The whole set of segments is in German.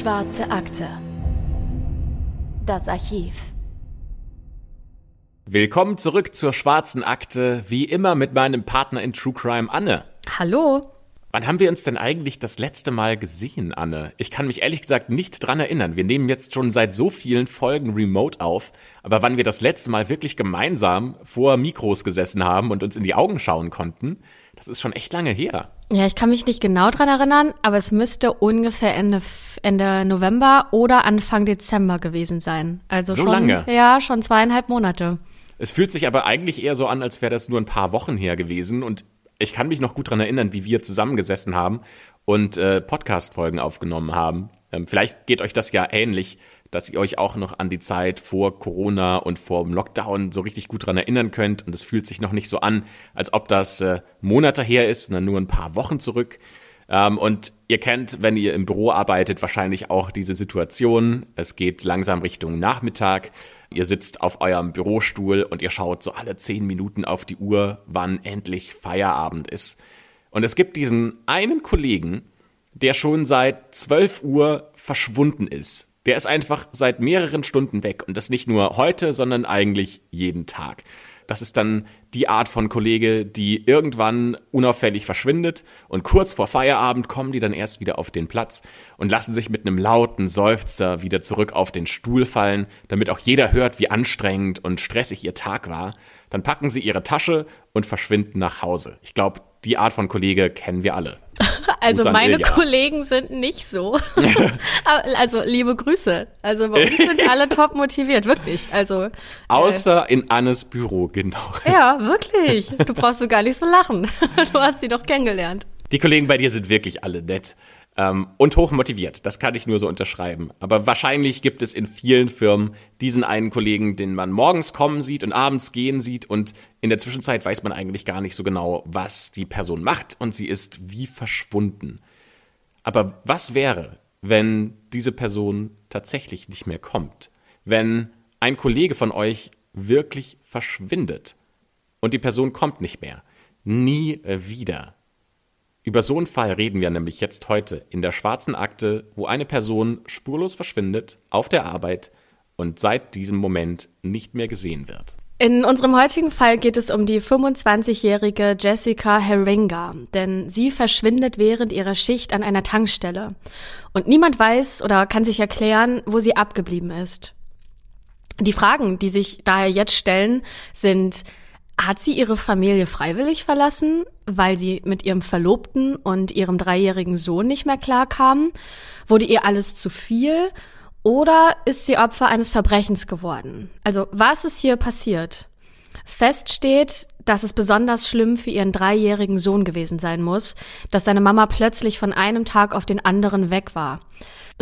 Schwarze Akte. Das Archiv. Willkommen zurück zur Schwarzen Akte, wie immer mit meinem Partner in True Crime Anne. Hallo. Wann haben wir uns denn eigentlich das letzte Mal gesehen, Anne? Ich kann mich ehrlich gesagt nicht dran erinnern. Wir nehmen jetzt schon seit so vielen Folgen remote auf, aber wann wir das letzte Mal wirklich gemeinsam vor Mikros gesessen haben und uns in die Augen schauen konnten, das ist schon echt lange her. Ja, ich kann mich nicht genau dran erinnern, aber es müsste ungefähr Ende, Ende November oder Anfang Dezember gewesen sein. Also So schon, lange? Ja, schon zweieinhalb Monate. Es fühlt sich aber eigentlich eher so an, als wäre das nur ein paar Wochen her gewesen und ich kann mich noch gut dran erinnern, wie wir zusammengesessen haben und äh, Podcast-Folgen aufgenommen haben. Ähm, vielleicht geht euch das ja ähnlich, dass ihr euch auch noch an die Zeit vor Corona und vor dem Lockdown so richtig gut dran erinnern könnt und es fühlt sich noch nicht so an, als ob das äh, Monate her ist, sondern nur ein paar Wochen zurück. Ähm, und ihr kennt, wenn ihr im Büro arbeitet, wahrscheinlich auch diese Situation. Es geht langsam Richtung Nachmittag. Ihr sitzt auf eurem Bürostuhl und ihr schaut so alle zehn Minuten auf die Uhr, wann endlich Feierabend ist. Und es gibt diesen einen Kollegen, der schon seit 12 Uhr verschwunden ist. Der ist einfach seit mehreren Stunden weg und das nicht nur heute, sondern eigentlich jeden Tag. Das ist dann die Art von Kollege, die irgendwann unauffällig verschwindet und kurz vor Feierabend kommen die dann erst wieder auf den Platz und lassen sich mit einem lauten Seufzer wieder zurück auf den Stuhl fallen, damit auch jeder hört, wie anstrengend und stressig ihr Tag war. Dann packen sie ihre Tasche und verschwinden nach Hause. Ich glaube, die Art von Kollege kennen wir alle. Also meine Ilja. Kollegen sind nicht so. Also liebe Grüße. Also bei uns sind alle top motiviert, wirklich. Also äh, Außer in Annes Büro, genau. ja, wirklich. Du brauchst so gar nicht so lachen. Du hast sie doch kennengelernt. Die Kollegen bei dir sind wirklich alle nett ähm, und hoch motiviert. Das kann ich nur so unterschreiben. Aber wahrscheinlich gibt es in vielen Firmen diesen einen Kollegen, den man morgens kommen sieht und abends gehen sieht und in der Zwischenzeit weiß man eigentlich gar nicht so genau, was die Person macht und sie ist wie verschwunden. Aber was wäre, wenn diese Person tatsächlich nicht mehr kommt? Wenn ein Kollege von euch wirklich verschwindet und die Person kommt nicht mehr? Nie wieder. Über so einen Fall reden wir nämlich jetzt heute in der schwarzen Akte, wo eine Person spurlos verschwindet auf der Arbeit und seit diesem Moment nicht mehr gesehen wird. In unserem heutigen Fall geht es um die 25-jährige Jessica Herringa, denn sie verschwindet während ihrer Schicht an einer Tankstelle. Und niemand weiß oder kann sich erklären, wo sie abgeblieben ist. Die Fragen, die sich daher jetzt stellen, sind, hat sie ihre Familie freiwillig verlassen, weil sie mit ihrem Verlobten und ihrem dreijährigen Sohn nicht mehr klarkam? Wurde ihr alles zu viel? Oder ist sie Opfer eines Verbrechens geworden? Also was ist hier passiert? Fest steht, dass es besonders schlimm für ihren dreijährigen Sohn gewesen sein muss, dass seine Mama plötzlich von einem Tag auf den anderen weg war.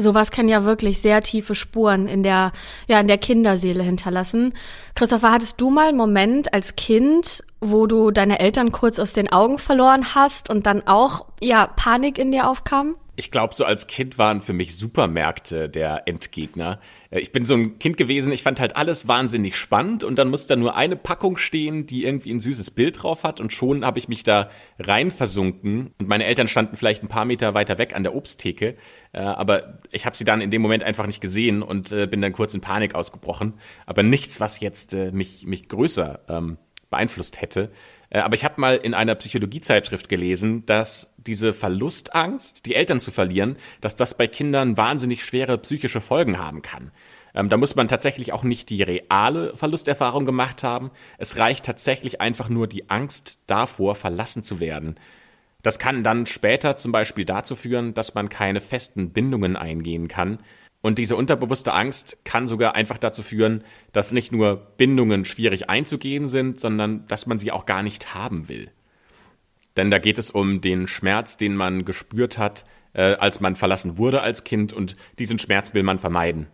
Sowas kann ja wirklich sehr tiefe Spuren in der, ja, in der Kinderseele hinterlassen. Christopher, hattest du mal einen Moment als Kind, wo du deine Eltern kurz aus den Augen verloren hast und dann auch, ja, Panik in dir aufkam? Ich glaube, so als Kind waren für mich Supermärkte der Endgegner. Äh, Ich bin so ein Kind gewesen, ich fand halt alles wahnsinnig spannend und dann muss da nur eine Packung stehen, die irgendwie ein süßes Bild drauf hat und schon habe ich mich da rein versunken und meine Eltern standen vielleicht ein paar Meter weiter weg an der Obsttheke, äh, aber ich habe sie dann in dem Moment einfach nicht gesehen und äh, bin dann kurz in Panik ausgebrochen. Aber nichts, was jetzt mich, mich größer ähm, beeinflusst hätte. Äh, Aber ich habe mal in einer Psychologiezeitschrift gelesen, dass diese Verlustangst, die Eltern zu verlieren, dass das bei Kindern wahnsinnig schwere psychische Folgen haben kann. Ähm, da muss man tatsächlich auch nicht die reale Verlusterfahrung gemacht haben. Es reicht tatsächlich einfach nur die Angst davor, verlassen zu werden. Das kann dann später zum Beispiel dazu führen, dass man keine festen Bindungen eingehen kann. Und diese unterbewusste Angst kann sogar einfach dazu führen, dass nicht nur Bindungen schwierig einzugehen sind, sondern dass man sie auch gar nicht haben will. Denn da geht es um den Schmerz, den man gespürt hat, äh, als man verlassen wurde als Kind und diesen Schmerz will man vermeiden.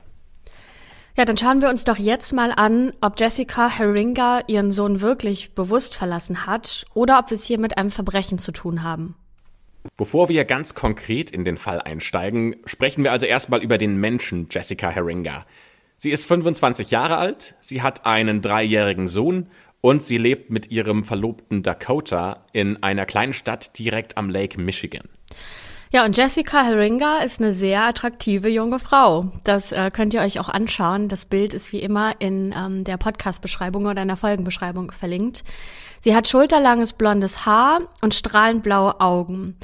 Ja, dann schauen wir uns doch jetzt mal an, ob Jessica Herringa ihren Sohn wirklich bewusst verlassen hat oder ob wir es hier mit einem Verbrechen zu tun haben. Bevor wir ganz konkret in den Fall einsteigen, sprechen wir also erstmal über den Menschen Jessica Herringa. Sie ist 25 Jahre alt, sie hat einen dreijährigen Sohn und sie lebt mit ihrem Verlobten Dakota in einer kleinen Stadt direkt am Lake Michigan. Ja, und Jessica Herringa ist eine sehr attraktive junge Frau. Das äh, könnt ihr euch auch anschauen. Das Bild ist wie immer in ähm, der Podcast-Beschreibung oder in der Folgenbeschreibung verlinkt. Sie hat schulterlanges blondes Haar und strahlend blaue Augen.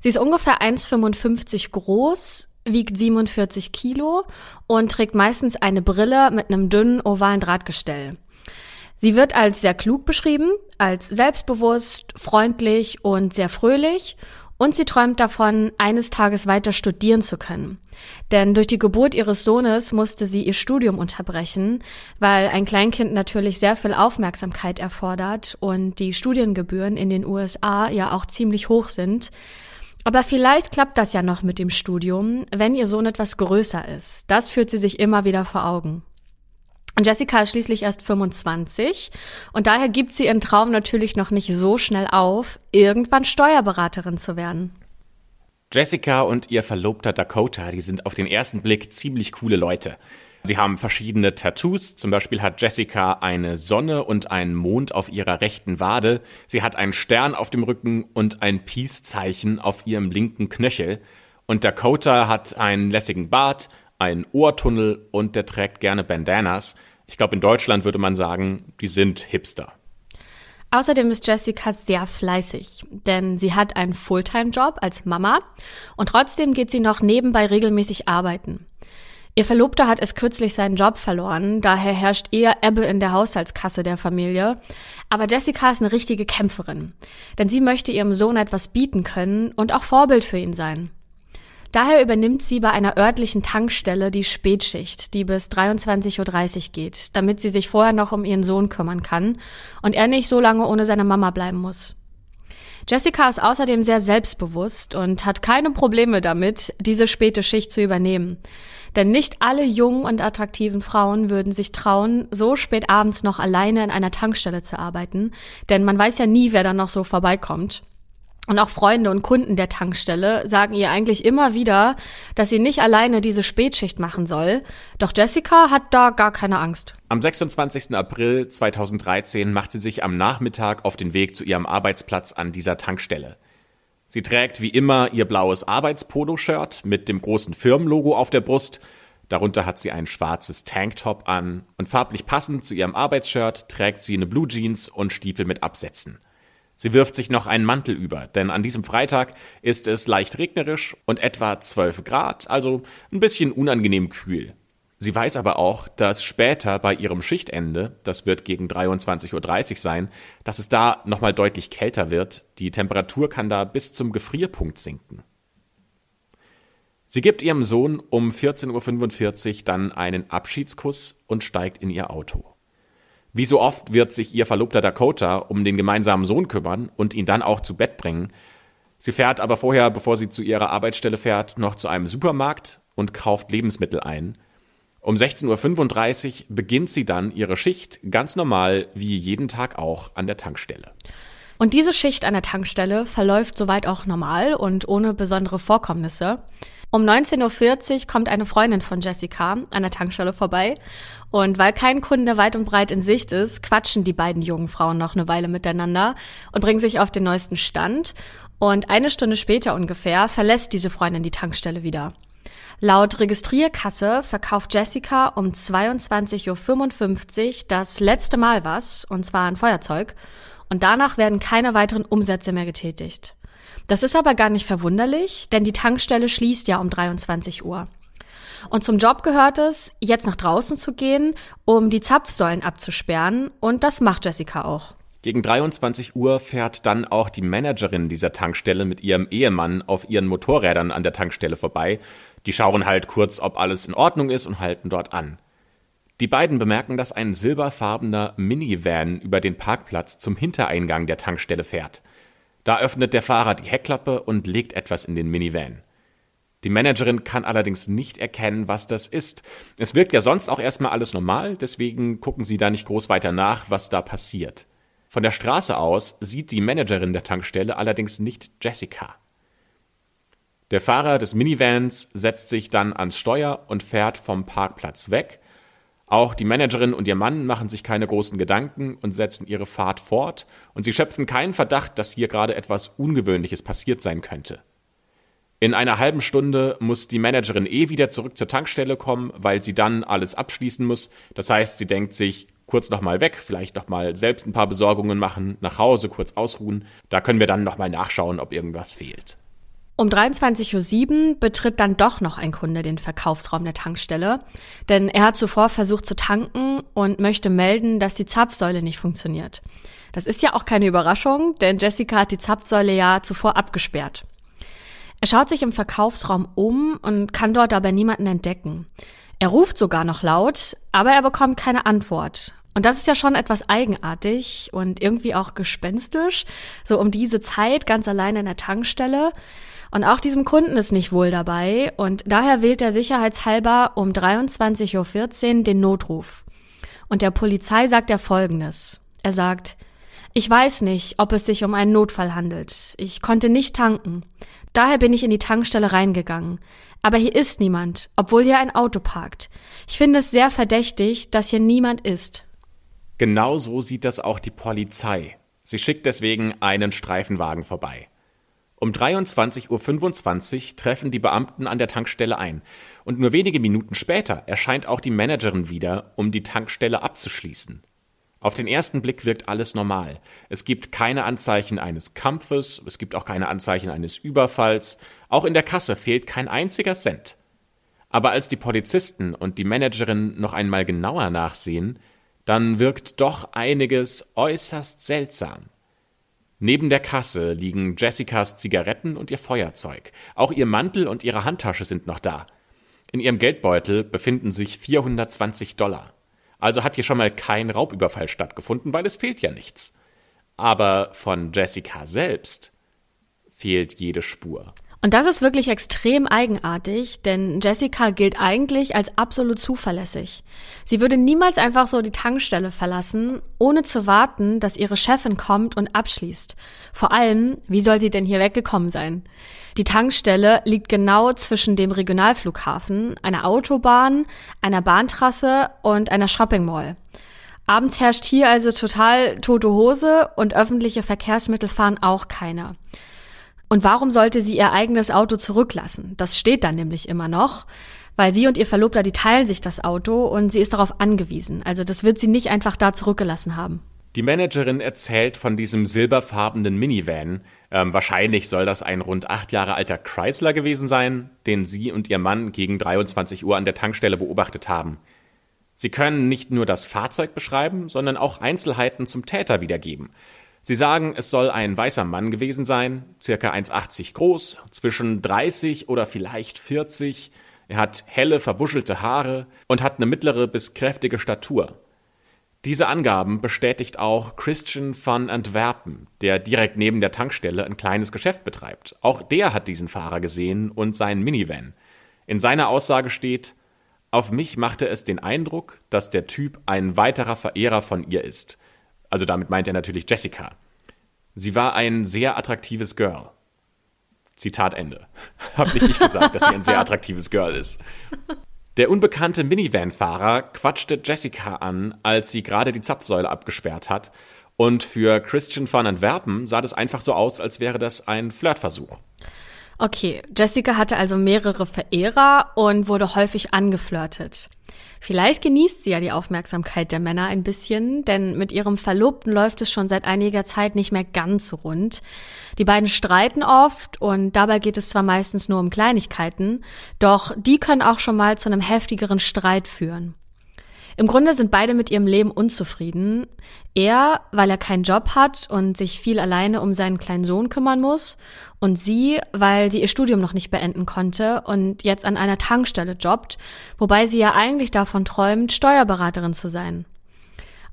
Sie ist ungefähr 1,55 groß, wiegt 47 Kilo und trägt meistens eine Brille mit einem dünnen ovalen Drahtgestell. Sie wird als sehr klug beschrieben, als selbstbewusst, freundlich und sehr fröhlich und sie träumt davon, eines Tages weiter studieren zu können. Denn durch die Geburt ihres Sohnes musste sie ihr Studium unterbrechen, weil ein Kleinkind natürlich sehr viel Aufmerksamkeit erfordert und die Studiengebühren in den USA ja auch ziemlich hoch sind. Aber vielleicht klappt das ja noch mit dem Studium, wenn ihr Sohn etwas größer ist. Das führt sie sich immer wieder vor Augen. Und Jessica ist schließlich erst 25 und daher gibt sie ihren Traum natürlich noch nicht so schnell auf, irgendwann Steuerberaterin zu werden. Jessica und ihr Verlobter Dakota, die sind auf den ersten Blick ziemlich coole Leute. Sie haben verschiedene Tattoos. Zum Beispiel hat Jessica eine Sonne und einen Mond auf ihrer rechten Wade. Sie hat einen Stern auf dem Rücken und ein Peace-Zeichen auf ihrem linken Knöchel. Und Dakota hat einen lässigen Bart, einen Ohrtunnel und der trägt gerne Bandanas. Ich glaube, in Deutschland würde man sagen, die sind Hipster. Außerdem ist Jessica sehr fleißig, denn sie hat einen Fulltime-Job als Mama und trotzdem geht sie noch nebenbei regelmäßig arbeiten. Ihr Verlobter hat es kürzlich seinen Job verloren, daher herrscht eher Ebbe in der Haushaltskasse der Familie. Aber Jessica ist eine richtige Kämpferin, denn sie möchte ihrem Sohn etwas bieten können und auch Vorbild für ihn sein. Daher übernimmt sie bei einer örtlichen Tankstelle die Spätschicht, die bis 23.30 Uhr geht, damit sie sich vorher noch um ihren Sohn kümmern kann und er nicht so lange ohne seine Mama bleiben muss. Jessica ist außerdem sehr selbstbewusst und hat keine Probleme damit, diese späte Schicht zu übernehmen. Denn nicht alle jungen und attraktiven Frauen würden sich trauen, so spät abends noch alleine in einer Tankstelle zu arbeiten, denn man weiß ja nie, wer dann noch so vorbeikommt. Und auch Freunde und Kunden der Tankstelle sagen ihr eigentlich immer wieder, dass sie nicht alleine diese Spätschicht machen soll. Doch Jessica hat da gar keine Angst. Am 26. April 2013 macht sie sich am Nachmittag auf den Weg zu ihrem Arbeitsplatz an dieser Tankstelle. Sie trägt wie immer ihr blaues Arbeitspolo-Shirt mit dem großen Firmenlogo auf der Brust. Darunter hat sie ein schwarzes Tanktop an und farblich passend zu ihrem Arbeitsshirt trägt sie eine Blue Jeans und Stiefel mit Absätzen. Sie wirft sich noch einen Mantel über, denn an diesem Freitag ist es leicht regnerisch und etwa 12 Grad, also ein bisschen unangenehm kühl. Sie weiß aber auch, dass später bei ihrem Schichtende, das wird gegen 23.30 Uhr sein, dass es da nochmal deutlich kälter wird. Die Temperatur kann da bis zum Gefrierpunkt sinken. Sie gibt ihrem Sohn um 14.45 Uhr dann einen Abschiedskuss und steigt in ihr Auto. Wie so oft wird sich ihr Verlobter Dakota um den gemeinsamen Sohn kümmern und ihn dann auch zu Bett bringen. Sie fährt aber vorher, bevor sie zu ihrer Arbeitsstelle fährt, noch zu einem Supermarkt und kauft Lebensmittel ein. Um 16.35 Uhr beginnt sie dann ihre Schicht ganz normal wie jeden Tag auch an der Tankstelle. Und diese Schicht an der Tankstelle verläuft soweit auch normal und ohne besondere Vorkommnisse. Um 19.40 Uhr kommt eine Freundin von Jessica an der Tankstelle vorbei. Und weil kein Kunde weit und breit in Sicht ist, quatschen die beiden jungen Frauen noch eine Weile miteinander und bringen sich auf den neuesten Stand. Und eine Stunde später ungefähr verlässt diese Freundin die Tankstelle wieder. Laut Registrierkasse verkauft Jessica um 22.55 Uhr das letzte Mal was, und zwar ein Feuerzeug. Und danach werden keine weiteren Umsätze mehr getätigt. Das ist aber gar nicht verwunderlich, denn die Tankstelle schließt ja um 23 Uhr. Und zum Job gehört es, jetzt nach draußen zu gehen, um die Zapfsäulen abzusperren. Und das macht Jessica auch. Gegen 23 Uhr fährt dann auch die Managerin dieser Tankstelle mit ihrem Ehemann auf ihren Motorrädern an der Tankstelle vorbei. Die schauen halt kurz, ob alles in Ordnung ist und halten dort an. Die beiden bemerken, dass ein silberfarbener Minivan über den Parkplatz zum Hintereingang der Tankstelle fährt. Da öffnet der Fahrer die Heckklappe und legt etwas in den Minivan. Die Managerin kann allerdings nicht erkennen, was das ist. Es wirkt ja sonst auch erstmal alles normal, deswegen gucken sie da nicht groß weiter nach, was da passiert. Von der Straße aus sieht die Managerin der Tankstelle allerdings nicht Jessica. Der Fahrer des Minivans setzt sich dann ans Steuer und fährt vom Parkplatz weg, auch die Managerin und ihr Mann machen sich keine großen Gedanken und setzen ihre Fahrt fort, und sie schöpfen keinen Verdacht, dass hier gerade etwas Ungewöhnliches passiert sein könnte. In einer halben Stunde muss die Managerin eh wieder zurück zur Tankstelle kommen, weil sie dann alles abschließen muss. Das heißt, sie denkt sich, kurz nochmal weg, vielleicht nochmal selbst ein paar Besorgungen machen, nach Hause kurz ausruhen. Da können wir dann nochmal nachschauen, ob irgendwas fehlt. Um 23.07 Uhr betritt dann doch noch ein Kunde den Verkaufsraum der Tankstelle, denn er hat zuvor versucht zu tanken und möchte melden, dass die Zapfsäule nicht funktioniert. Das ist ja auch keine Überraschung, denn Jessica hat die Zapfsäule ja zuvor abgesperrt. Er schaut sich im Verkaufsraum um und kann dort aber niemanden entdecken. Er ruft sogar noch laut, aber er bekommt keine Antwort. Und das ist ja schon etwas eigenartig und irgendwie auch gespenstisch, so um diese Zeit ganz alleine in der Tankstelle. Und auch diesem Kunden ist nicht wohl dabei und daher wählt er sicherheitshalber um 23.14 Uhr den Notruf. Und der Polizei sagt er Folgendes. Er sagt, ich weiß nicht, ob es sich um einen Notfall handelt. Ich konnte nicht tanken. Daher bin ich in die Tankstelle reingegangen. Aber hier ist niemand, obwohl hier ein Auto parkt. Ich finde es sehr verdächtig, dass hier niemand ist. Genau so sieht das auch die Polizei. Sie schickt deswegen einen Streifenwagen vorbei. Um 23.25 Uhr treffen die Beamten an der Tankstelle ein. Und nur wenige Minuten später erscheint auch die Managerin wieder, um die Tankstelle abzuschließen. Auf den ersten Blick wirkt alles normal. Es gibt keine Anzeichen eines Kampfes, es gibt auch keine Anzeichen eines Überfalls, auch in der Kasse fehlt kein einziger Cent. Aber als die Polizisten und die Managerin noch einmal genauer nachsehen, dann wirkt doch einiges äußerst seltsam. Neben der Kasse liegen Jessicas Zigaretten und ihr Feuerzeug. Auch ihr Mantel und ihre Handtasche sind noch da. In ihrem Geldbeutel befinden sich 420 Dollar. Also hat hier schon mal kein Raubüberfall stattgefunden, weil es fehlt ja nichts. Aber von Jessica selbst fehlt jede Spur. Und das ist wirklich extrem eigenartig, denn Jessica gilt eigentlich als absolut zuverlässig. Sie würde niemals einfach so die Tankstelle verlassen, ohne zu warten, dass ihre Chefin kommt und abschließt. Vor allem, wie soll sie denn hier weggekommen sein? Die Tankstelle liegt genau zwischen dem Regionalflughafen, einer Autobahn, einer Bahntrasse und einer Shopping Mall. Abends herrscht hier also total tote Hose und öffentliche Verkehrsmittel fahren auch keine. Und warum sollte sie ihr eigenes Auto zurücklassen? Das steht dann nämlich immer noch, weil sie und ihr Verlobter, die teilen sich das Auto und sie ist darauf angewiesen. Also das wird sie nicht einfach da zurückgelassen haben. Die Managerin erzählt von diesem silberfarbenen Minivan. Ähm, wahrscheinlich soll das ein rund acht Jahre alter Chrysler gewesen sein, den sie und ihr Mann gegen 23 Uhr an der Tankstelle beobachtet haben. Sie können nicht nur das Fahrzeug beschreiben, sondern auch Einzelheiten zum Täter wiedergeben. Sie sagen, es soll ein weißer Mann gewesen sein, circa 1,80 groß, zwischen 30 oder vielleicht 40. Er hat helle, verwuschelte Haare und hat eine mittlere bis kräftige Statur. Diese Angaben bestätigt auch Christian van Antwerpen, der direkt neben der Tankstelle ein kleines Geschäft betreibt. Auch der hat diesen Fahrer gesehen und seinen Minivan. In seiner Aussage steht, auf mich machte es den Eindruck, dass der Typ ein weiterer Verehrer von ihr ist. Also damit meint er natürlich Jessica. Sie war ein sehr attraktives Girl. Zitat Ende. Hab nicht ich gesagt, dass sie ein sehr attraktives Girl ist. Der unbekannte Minivan-Fahrer quatschte Jessica an, als sie gerade die Zapfsäule abgesperrt hat. Und für Christian van Antwerpen sah das einfach so aus, als wäre das ein Flirtversuch. Okay, Jessica hatte also mehrere Verehrer und wurde häufig angeflirtet. Vielleicht genießt sie ja die Aufmerksamkeit der Männer ein bisschen, denn mit ihrem Verlobten läuft es schon seit einiger Zeit nicht mehr ganz so rund. Die beiden streiten oft und dabei geht es zwar meistens nur um Kleinigkeiten, doch die können auch schon mal zu einem heftigeren Streit führen. Im Grunde sind beide mit ihrem Leben unzufrieden. Er, weil er keinen Job hat und sich viel alleine um seinen kleinen Sohn kümmern muss. Und sie, weil sie ihr Studium noch nicht beenden konnte und jetzt an einer Tankstelle jobbt, wobei sie ja eigentlich davon träumt, Steuerberaterin zu sein.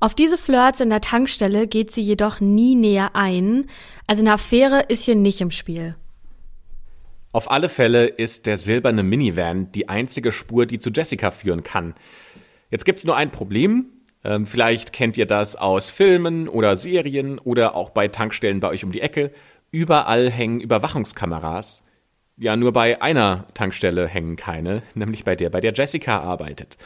Auf diese Flirts in der Tankstelle geht sie jedoch nie näher ein, also eine Affäre ist hier nicht im Spiel. Auf alle Fälle ist der silberne Minivan die einzige Spur, die zu Jessica führen kann. Jetzt gibt's nur ein Problem. Ähm, vielleicht kennt ihr das aus Filmen oder Serien oder auch bei Tankstellen bei euch um die Ecke. Überall hängen Überwachungskameras. Ja, nur bei einer Tankstelle hängen keine, nämlich bei der, bei der Jessica arbeitet.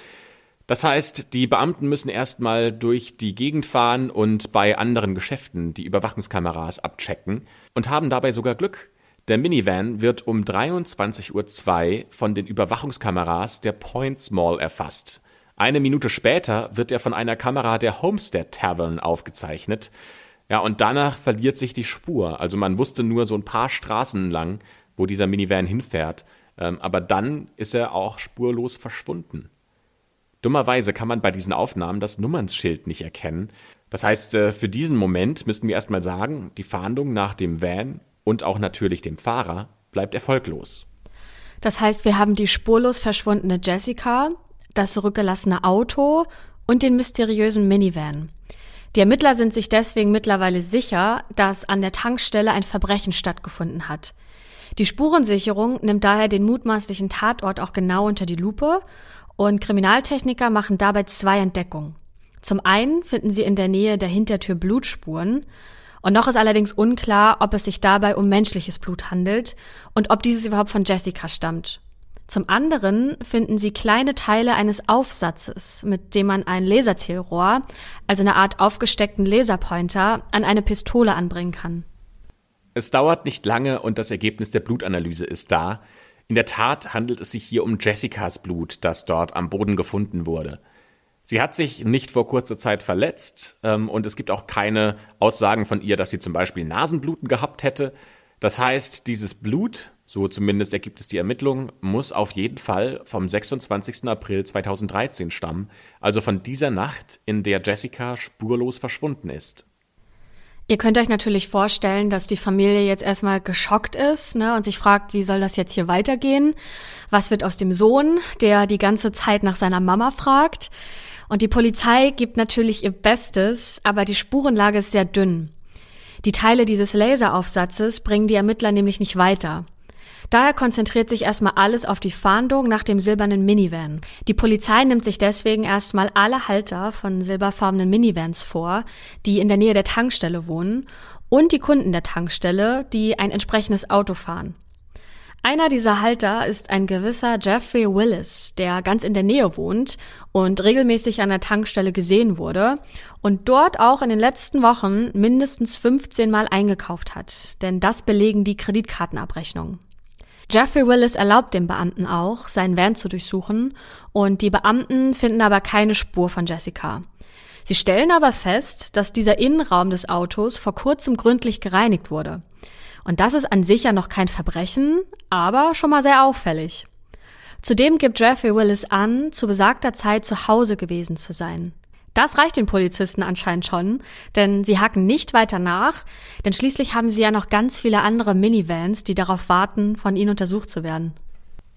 Das heißt, die Beamten müssen erstmal durch die Gegend fahren und bei anderen Geschäften die Überwachungskameras abchecken und haben dabei sogar Glück, Der Minivan wird um 23.02 Uhr von den Überwachungskameras der Points Mall erfasst. Eine Minute später wird er von einer Kamera der Homestead Tavern aufgezeichnet. Ja, und danach verliert sich die Spur. Also man wusste nur so ein paar Straßen lang, wo dieser Minivan hinfährt. Ähm, aber dann ist er auch spurlos verschwunden. Dummerweise kann man bei diesen Aufnahmen das Nummernschild nicht erkennen. Das heißt, äh, für diesen Moment müssten wir erstmal sagen, die Fahndung nach dem Van und auch natürlich dem Fahrer bleibt erfolglos. Das heißt, wir haben die spurlos verschwundene Jessica, das zurückgelassene Auto und den mysteriösen Minivan. Die Ermittler sind sich deswegen mittlerweile sicher, dass an der Tankstelle ein Verbrechen stattgefunden hat. Die Spurensicherung nimmt daher den mutmaßlichen Tatort auch genau unter die Lupe und Kriminaltechniker machen dabei zwei Entdeckungen. Zum einen finden sie in der Nähe der Hintertür Blutspuren und noch ist allerdings unklar, ob es sich dabei um menschliches Blut handelt und ob dieses überhaupt von Jessica stammt. Zum anderen finden sie kleine Teile eines Aufsatzes, mit dem man ein Laserzielrohr, also eine Art aufgesteckten Laserpointer, an eine Pistole anbringen kann. Es dauert nicht lange und das Ergebnis der Blutanalyse ist da. In der Tat handelt es sich hier um Jessicas Blut, das dort am Boden gefunden wurde. Sie hat sich nicht vor kurzer Zeit verletzt ähm, und es gibt auch keine Aussagen von ihr, dass sie zum Beispiel Nasenbluten gehabt hätte. Das heißt, dieses Blut, so zumindest ergibt es die Ermittlung, muss auf jeden Fall vom 26. April 2013 stammen, also von dieser Nacht, in der Jessica spurlos verschwunden ist. Ihr könnt euch natürlich vorstellen, dass die Familie jetzt erstmal geschockt ist ne, und sich fragt, wie soll das jetzt hier weitergehen? Was wird aus dem Sohn, der die ganze Zeit nach seiner Mama fragt? Und die Polizei gibt natürlich ihr Bestes, aber die Spurenlage ist sehr dünn. Die Teile dieses Laseraufsatzes bringen die Ermittler nämlich nicht weiter. Daher konzentriert sich erstmal alles auf die Fahndung nach dem silbernen Minivan. Die Polizei nimmt sich deswegen erstmal alle Halter von silberfarbenen Minivans vor, die in der Nähe der Tankstelle wohnen, und die Kunden der Tankstelle, die ein entsprechendes Auto fahren. Einer dieser Halter ist ein gewisser Jeffrey Willis, der ganz in der Nähe wohnt und regelmäßig an der Tankstelle gesehen wurde und dort auch in den letzten Wochen mindestens 15 Mal eingekauft hat, denn das belegen die Kreditkartenabrechnungen. Jeffrey Willis erlaubt dem Beamten auch, seinen Van zu durchsuchen und die Beamten finden aber keine Spur von Jessica. Sie stellen aber fest, dass dieser Innenraum des Autos vor kurzem gründlich gereinigt wurde. Und das ist an sich ja noch kein Verbrechen, aber schon mal sehr auffällig. Zudem gibt Jeffrey Willis an, zu besagter Zeit zu Hause gewesen zu sein. Das reicht den Polizisten anscheinend schon, denn sie hacken nicht weiter nach, denn schließlich haben sie ja noch ganz viele andere Minivans, die darauf warten, von ihnen untersucht zu werden.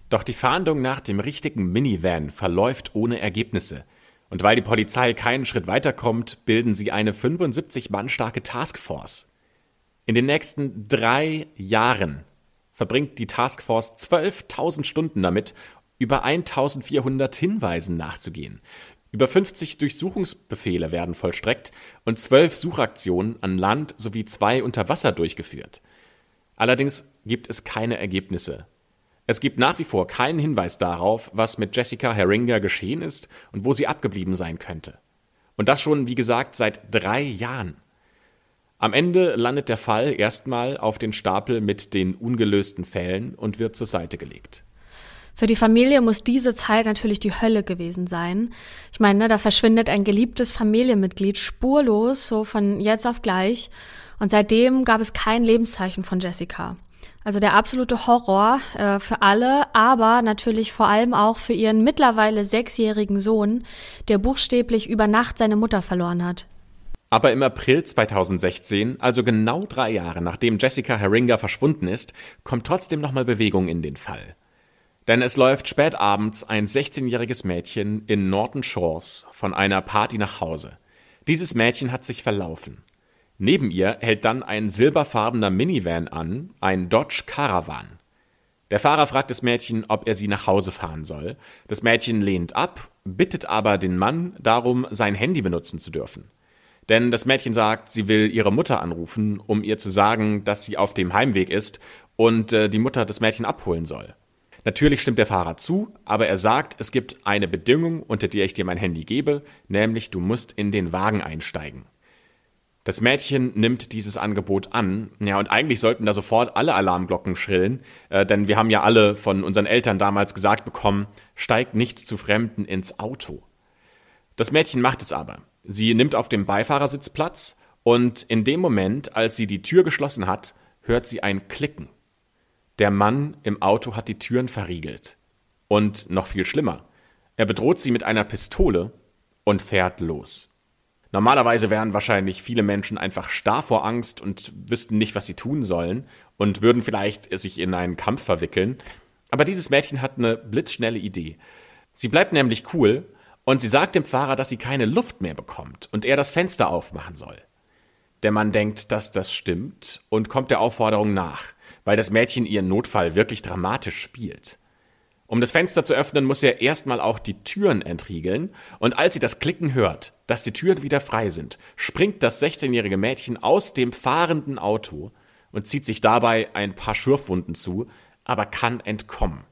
Doch die Fahndung nach dem richtigen Minivan verläuft ohne Ergebnisse. Und weil die Polizei keinen Schritt weiterkommt, bilden sie eine 75 Mann starke Taskforce. In den nächsten drei Jahren verbringt die Taskforce 12.000 Stunden damit, über 1.400 Hinweisen nachzugehen. Über 50 Durchsuchungsbefehle werden vollstreckt und zwölf Suchaktionen an Land sowie zwei unter Wasser durchgeführt. Allerdings gibt es keine Ergebnisse. Es gibt nach wie vor keinen Hinweis darauf, was mit Jessica Herringer geschehen ist und wo sie abgeblieben sein könnte. Und das schon, wie gesagt, seit drei Jahren. Am Ende landet der Fall erstmal auf den Stapel mit den ungelösten Fällen und wird zur Seite gelegt. Für die Familie muss diese Zeit natürlich die Hölle gewesen sein. Ich meine, ne, da verschwindet ein geliebtes Familienmitglied spurlos, so von jetzt auf gleich. Und seitdem gab es kein Lebenszeichen von Jessica. Also der absolute Horror äh, für alle, aber natürlich vor allem auch für ihren mittlerweile sechsjährigen Sohn, der buchstäblich über Nacht seine Mutter verloren hat. Aber im April 2016, also genau drei Jahre nachdem Jessica Herringer verschwunden ist, kommt trotzdem nochmal Bewegung in den Fall. Denn es läuft spät abends ein 16-jähriges Mädchen in Norton Shores von einer Party nach Hause. Dieses Mädchen hat sich verlaufen. Neben ihr hält dann ein silberfarbener Minivan an, ein Dodge Caravan. Der Fahrer fragt das Mädchen, ob er sie nach Hause fahren soll. Das Mädchen lehnt ab, bittet aber den Mann darum, sein Handy benutzen zu dürfen. Denn das Mädchen sagt, sie will ihre Mutter anrufen, um ihr zu sagen, dass sie auf dem Heimweg ist und äh, die Mutter das Mädchen abholen soll. Natürlich stimmt der Fahrer zu, aber er sagt, es gibt eine Bedingung, unter der ich dir mein Handy gebe, nämlich du musst in den Wagen einsteigen. Das Mädchen nimmt dieses Angebot an. Ja, und eigentlich sollten da sofort alle Alarmglocken schrillen, äh, denn wir haben ja alle von unseren Eltern damals gesagt bekommen, steigt nicht zu Fremden ins Auto. Das Mädchen macht es aber. Sie nimmt auf dem Beifahrersitz Platz und in dem Moment, als sie die Tür geschlossen hat, hört sie ein Klicken. Der Mann im Auto hat die Türen verriegelt. Und noch viel schlimmer, er bedroht sie mit einer Pistole und fährt los. Normalerweise wären wahrscheinlich viele Menschen einfach starr vor Angst und wüssten nicht, was sie tun sollen und würden vielleicht sich in einen Kampf verwickeln. Aber dieses Mädchen hat eine blitzschnelle Idee. Sie bleibt nämlich cool und sie sagt dem Fahrer, dass sie keine Luft mehr bekommt und er das Fenster aufmachen soll. Der Mann denkt, dass das stimmt und kommt der Aufforderung nach, weil das Mädchen ihren Notfall wirklich dramatisch spielt. Um das Fenster zu öffnen, muss er erstmal auch die Türen entriegeln, und als sie das Klicken hört, dass die Türen wieder frei sind, springt das 16-jährige Mädchen aus dem fahrenden Auto und zieht sich dabei ein paar Schürfwunden zu, aber kann entkommen.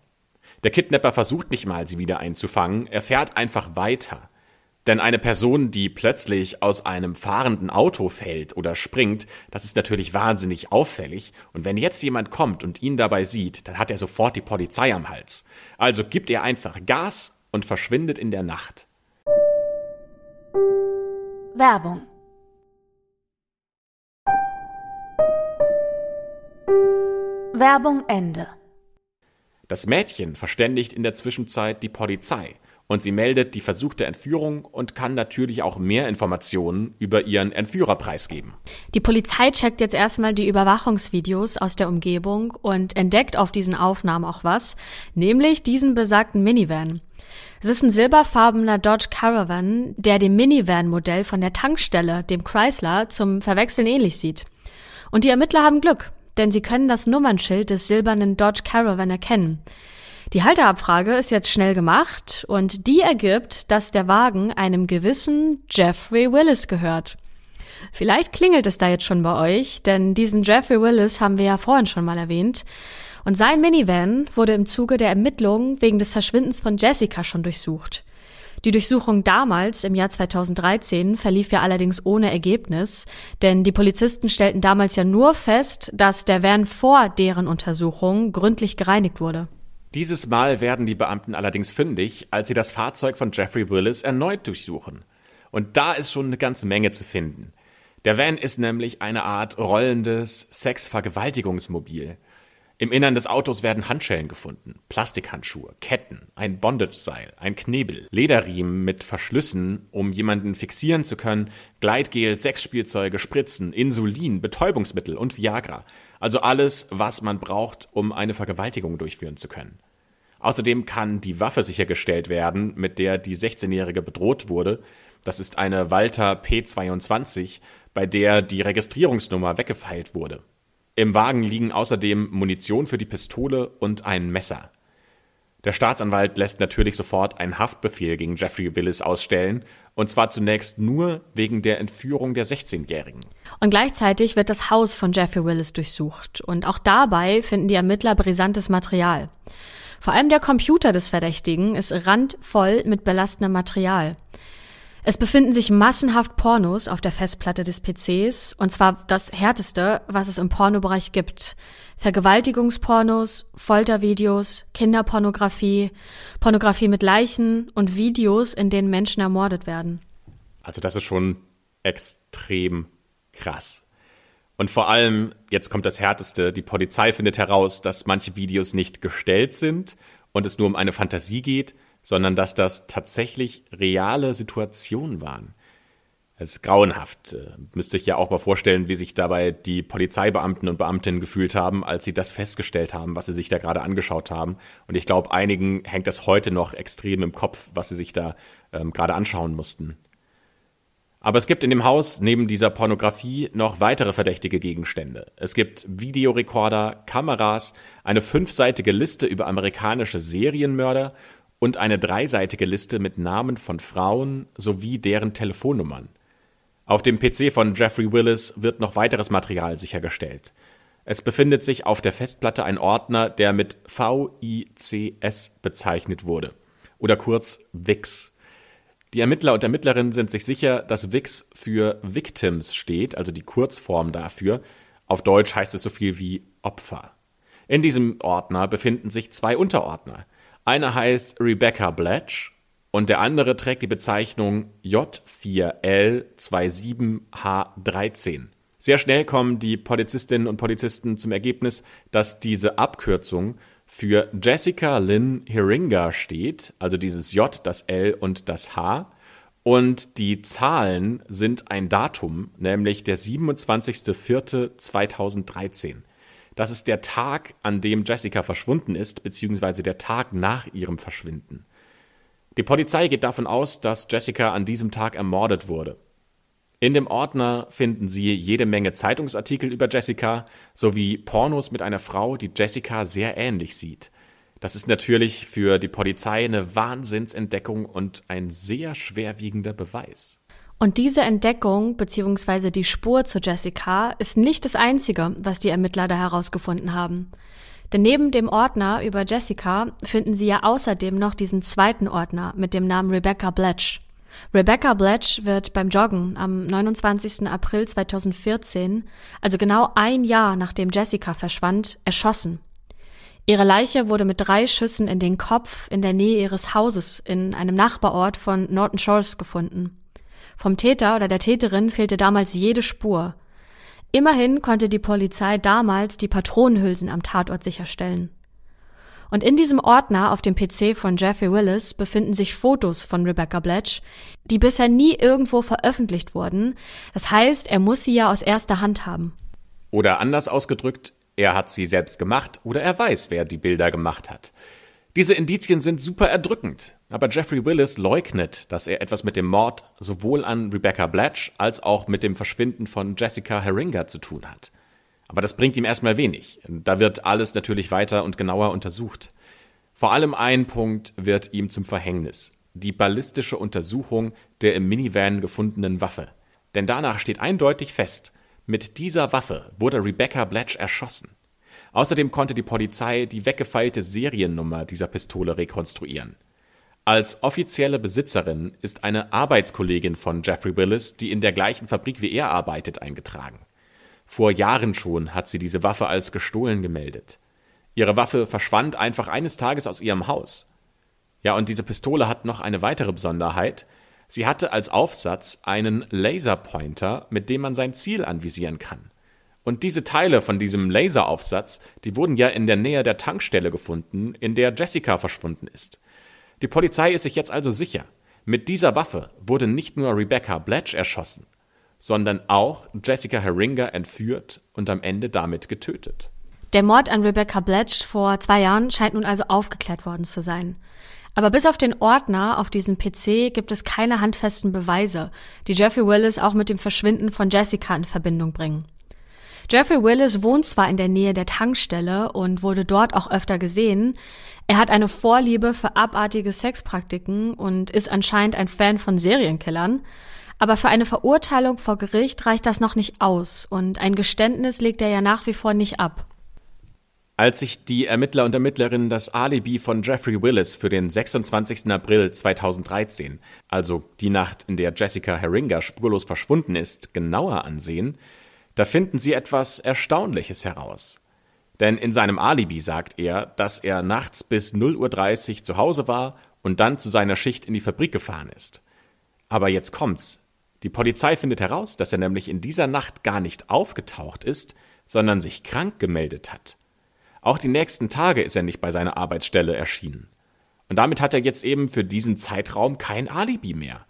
Der Kidnapper versucht nicht mal, sie wieder einzufangen, er fährt einfach weiter. Denn eine Person, die plötzlich aus einem fahrenden Auto fällt oder springt, das ist natürlich wahnsinnig auffällig. Und wenn jetzt jemand kommt und ihn dabei sieht, dann hat er sofort die Polizei am Hals. Also gibt er einfach Gas und verschwindet in der Nacht. Werbung Werbung Ende. Das Mädchen verständigt in der Zwischenzeit die Polizei und sie meldet die versuchte Entführung und kann natürlich auch mehr Informationen über ihren Entführer preisgeben. Die Polizei checkt jetzt erstmal die Überwachungsvideos aus der Umgebung und entdeckt auf diesen Aufnahmen auch was, nämlich diesen besagten Minivan. Es ist ein silberfarbener Dodge Caravan, der dem Minivan-Modell von der Tankstelle, dem Chrysler, zum Verwechseln ähnlich sieht. Und die Ermittler haben Glück, denn sie können das Nummernschild des silbernen Dodge Caravan erkennen. Die Halterabfrage ist jetzt schnell gemacht und die ergibt, dass der Wagen einem gewissen Jeffrey Willis gehört. Vielleicht klingelt es da jetzt schon bei euch, denn diesen Jeffrey Willis haben wir ja vorhin schon mal erwähnt. Und sein Minivan wurde im Zuge der Ermittlungen wegen des Verschwindens von Jessica schon durchsucht. Die Durchsuchung damals, im Jahr 2013, verlief ja allerdings ohne Ergebnis, denn die Polizisten stellten damals ja nur fest, dass der Van vor deren Untersuchung gründlich gereinigt wurde. Dieses Mal werden die Beamten allerdings fündig, als sie das Fahrzeug von Jeffrey Willis erneut durchsuchen. Und da ist schon eine ganze Menge zu finden. Der Van ist nämlich eine Art rollendes Sexvergewaltigungsmobil. Im Innern des Autos werden Handschellen gefunden, Plastikhandschuhe, Ketten, ein Bondage-Seil, ein Knebel, Lederriemen mit Verschlüssen, um jemanden fixieren zu können, Gleitgel, Sexspielzeuge, Spritzen, Insulin, Betäubungsmittel und Viagra. Also alles, was man braucht, um eine Vergewaltigung durchführen zu können. Außerdem kann die Waffe sichergestellt werden, mit der die 16-Jährige bedroht wurde. Das ist eine Walter P22, bei der die Registrierungsnummer weggefeilt wurde. Im Wagen liegen außerdem Munition für die Pistole und ein Messer. Der Staatsanwalt lässt natürlich sofort einen Haftbefehl gegen Jeffrey Willis ausstellen, und zwar zunächst nur wegen der Entführung der 16-Jährigen. Und gleichzeitig wird das Haus von Jeffrey Willis durchsucht, und auch dabei finden die Ermittler brisantes Material. Vor allem der Computer des Verdächtigen ist randvoll mit belastendem Material. Es befinden sich massenhaft Pornos auf der Festplatte des PCs, und zwar das härteste, was es im Pornobereich gibt. Vergewaltigungspornos, Foltervideos, Kinderpornografie, Pornografie mit Leichen und Videos, in denen Menschen ermordet werden. Also das ist schon extrem krass. Und vor allem, jetzt kommt das Härteste, die Polizei findet heraus, dass manche Videos nicht gestellt sind und es nur um eine Fantasie geht, sondern dass das tatsächlich reale Situationen waren. Es ist grauenhaft. Äh, müsste ich ja auch mal vorstellen, wie sich dabei die Polizeibeamten und Beamtinnen gefühlt haben, als sie das festgestellt haben, was sie sich da gerade angeschaut haben. Und ich glaube, einigen hängt das heute noch extrem im Kopf, was sie sich da ähm, gerade anschauen mussten. Aber es gibt in dem Haus neben dieser Pornografie noch weitere verdächtige Gegenstände. Es gibt Videorekorder, Kameras, eine fünfseitige Liste über amerikanische Serienmörder und eine dreiseitige Liste mit Namen von Frauen sowie deren Telefonnummern. Auf dem PC von Jeffrey Willis wird noch weiteres Material sichergestellt. Es befindet sich auf der Festplatte ein Ordner, der mit VICS bezeichnet wurde oder kurz VIX. Die Ermittler und Ermittlerinnen sind sich sicher, dass VIX für Victims steht, also die Kurzform dafür. Auf Deutsch heißt es so viel wie Opfer. In diesem Ordner befinden sich zwei Unterordner. Einer heißt Rebecca Bletch und der andere trägt die Bezeichnung J4L27H13. Sehr schnell kommen die Polizistinnen und Polizisten zum Ergebnis, dass diese Abkürzung für Jessica Lynn Heringa steht, also dieses J, das L und das H. Und die Zahlen sind ein Datum, nämlich der 27.04.2013. Das ist der Tag, an dem Jessica verschwunden ist, beziehungsweise der Tag nach ihrem Verschwinden. Die Polizei geht davon aus, dass Jessica an diesem Tag ermordet wurde. In dem Ordner finden Sie jede Menge Zeitungsartikel über Jessica sowie Pornos mit einer Frau, die Jessica sehr ähnlich sieht. Das ist natürlich für die Polizei eine Wahnsinnsentdeckung und ein sehr schwerwiegender Beweis. Und diese Entdeckung bzw. die Spur zu Jessica ist nicht das Einzige, was die Ermittler da herausgefunden haben. Denn neben dem Ordner über Jessica finden sie ja außerdem noch diesen zweiten Ordner mit dem Namen Rebecca Bletch. Rebecca Bletch wird beim Joggen am 29. April 2014, also genau ein Jahr nachdem Jessica verschwand, erschossen. Ihre Leiche wurde mit drei Schüssen in den Kopf in der Nähe ihres Hauses in einem Nachbarort von Norton Shores gefunden. Vom Täter oder der Täterin fehlte damals jede Spur. Immerhin konnte die Polizei damals die Patronenhülsen am Tatort sicherstellen. Und in diesem Ordner auf dem PC von Jeffrey Willis befinden sich Fotos von Rebecca Bletch, die bisher nie irgendwo veröffentlicht wurden. Das heißt, er muss sie ja aus erster Hand haben. Oder anders ausgedrückt, er hat sie selbst gemacht oder er weiß, wer die Bilder gemacht hat. Diese Indizien sind super erdrückend, aber Jeffrey Willis leugnet, dass er etwas mit dem Mord sowohl an Rebecca Blatch als auch mit dem Verschwinden von Jessica Herringer zu tun hat. Aber das bringt ihm erstmal wenig. Da wird alles natürlich weiter und genauer untersucht. Vor allem ein Punkt wird ihm zum Verhängnis. Die ballistische Untersuchung der im Minivan gefundenen Waffe. Denn danach steht eindeutig fest, mit dieser Waffe wurde Rebecca Blatch erschossen. Außerdem konnte die Polizei die weggefeilte Seriennummer dieser Pistole rekonstruieren. Als offizielle Besitzerin ist eine Arbeitskollegin von Jeffrey Willis, die in der gleichen Fabrik wie er arbeitet, eingetragen. Vor Jahren schon hat sie diese Waffe als gestohlen gemeldet. Ihre Waffe verschwand einfach eines Tages aus ihrem Haus. Ja, und diese Pistole hat noch eine weitere Besonderheit. Sie hatte als Aufsatz einen Laserpointer, mit dem man sein Ziel anvisieren kann. Und diese Teile von diesem Laseraufsatz, die wurden ja in der Nähe der Tankstelle gefunden, in der Jessica verschwunden ist. Die Polizei ist sich jetzt also sicher, mit dieser Waffe wurde nicht nur Rebecca Bletch erschossen, sondern auch Jessica Herringer entführt und am Ende damit getötet. Der Mord an Rebecca Bletch vor zwei Jahren scheint nun also aufgeklärt worden zu sein. Aber bis auf den Ordner auf diesem PC gibt es keine handfesten Beweise, die Jeffrey Willis auch mit dem Verschwinden von Jessica in Verbindung bringen. Jeffrey Willis wohnt zwar in der Nähe der Tankstelle und wurde dort auch öfter gesehen, er hat eine Vorliebe für abartige Sexpraktiken und ist anscheinend ein Fan von Serienkillern, aber für eine Verurteilung vor Gericht reicht das noch nicht aus und ein Geständnis legt er ja nach wie vor nicht ab. Als sich die Ermittler und Ermittlerinnen das Alibi von Jeffrey Willis für den 26. April 2013, also die Nacht, in der Jessica Herringer spurlos verschwunden ist, genauer ansehen, da finden sie etwas Erstaunliches heraus. Denn in seinem Alibi sagt er, dass er nachts bis 0.30 Uhr zu Hause war und dann zu seiner Schicht in die Fabrik gefahren ist. Aber jetzt kommt's. Die Polizei findet heraus, dass er nämlich in dieser Nacht gar nicht aufgetaucht ist, sondern sich krank gemeldet hat. Auch die nächsten Tage ist er nicht bei seiner Arbeitsstelle erschienen. Und damit hat er jetzt eben für diesen Zeitraum kein Alibi mehr.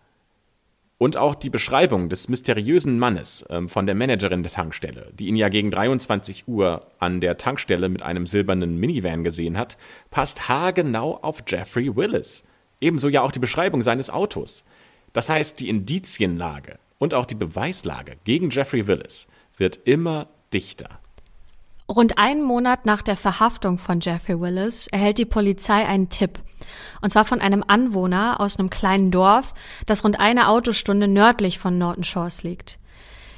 Und auch die Beschreibung des mysteriösen Mannes ähm, von der Managerin der Tankstelle, die ihn ja gegen 23 Uhr an der Tankstelle mit einem silbernen Minivan gesehen hat, passt haargenau auf Jeffrey Willis. Ebenso ja auch die Beschreibung seines Autos. Das heißt, die Indizienlage und auch die Beweislage gegen Jeffrey Willis wird immer dichter. Rund einen Monat nach der Verhaftung von Jeffrey Willis erhält die Polizei einen Tipp. Und zwar von einem Anwohner aus einem kleinen Dorf, das rund eine Autostunde nördlich von Norton Shores liegt.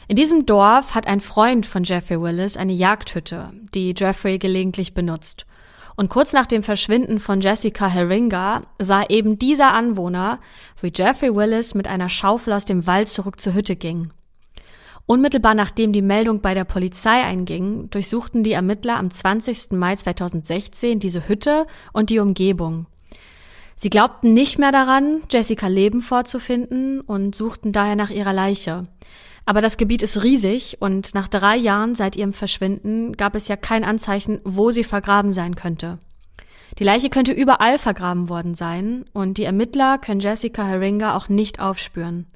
In diesem Dorf hat ein Freund von Jeffrey Willis eine Jagdhütte, die Jeffrey gelegentlich benutzt. Und kurz nach dem Verschwinden von Jessica Herringa sah eben dieser Anwohner, wie Jeffrey Willis mit einer Schaufel aus dem Wald zurück zur Hütte ging. Unmittelbar nachdem die Meldung bei der Polizei einging, durchsuchten die Ermittler am 20. Mai 2016 diese Hütte und die Umgebung. Sie glaubten nicht mehr daran, Jessica Leben vorzufinden und suchten daher nach ihrer Leiche. Aber das Gebiet ist riesig und nach drei Jahren seit ihrem Verschwinden gab es ja kein Anzeichen, wo sie vergraben sein könnte. Die Leiche könnte überall vergraben worden sein und die Ermittler können Jessica Herringa auch nicht aufspüren.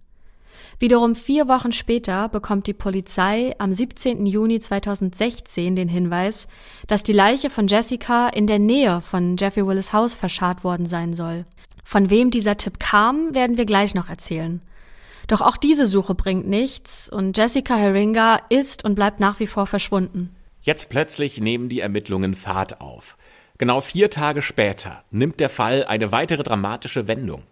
Wiederum vier Wochen später bekommt die Polizei am 17. Juni 2016 den Hinweis, dass die Leiche von Jessica in der Nähe von Jeffrey Willis Haus verscharrt worden sein soll. Von wem dieser Tipp kam, werden wir gleich noch erzählen. Doch auch diese Suche bringt nichts und Jessica Herringa ist und bleibt nach wie vor verschwunden. Jetzt plötzlich nehmen die Ermittlungen Fahrt auf. Genau vier Tage später nimmt der Fall eine weitere dramatische Wendung.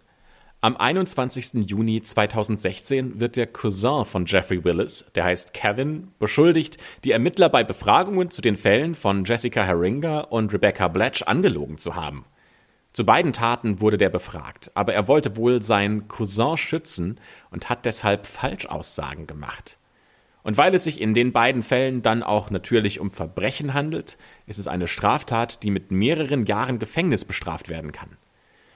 Am 21. Juni 2016 wird der Cousin von Jeffrey Willis, der heißt Kevin, beschuldigt, die Ermittler bei Befragungen zu den Fällen von Jessica Herringa und Rebecca Blatch angelogen zu haben. Zu beiden Taten wurde der befragt, aber er wollte wohl seinen Cousin schützen und hat deshalb Falschaussagen gemacht. Und weil es sich in den beiden Fällen dann auch natürlich um Verbrechen handelt, ist es eine Straftat, die mit mehreren Jahren Gefängnis bestraft werden kann.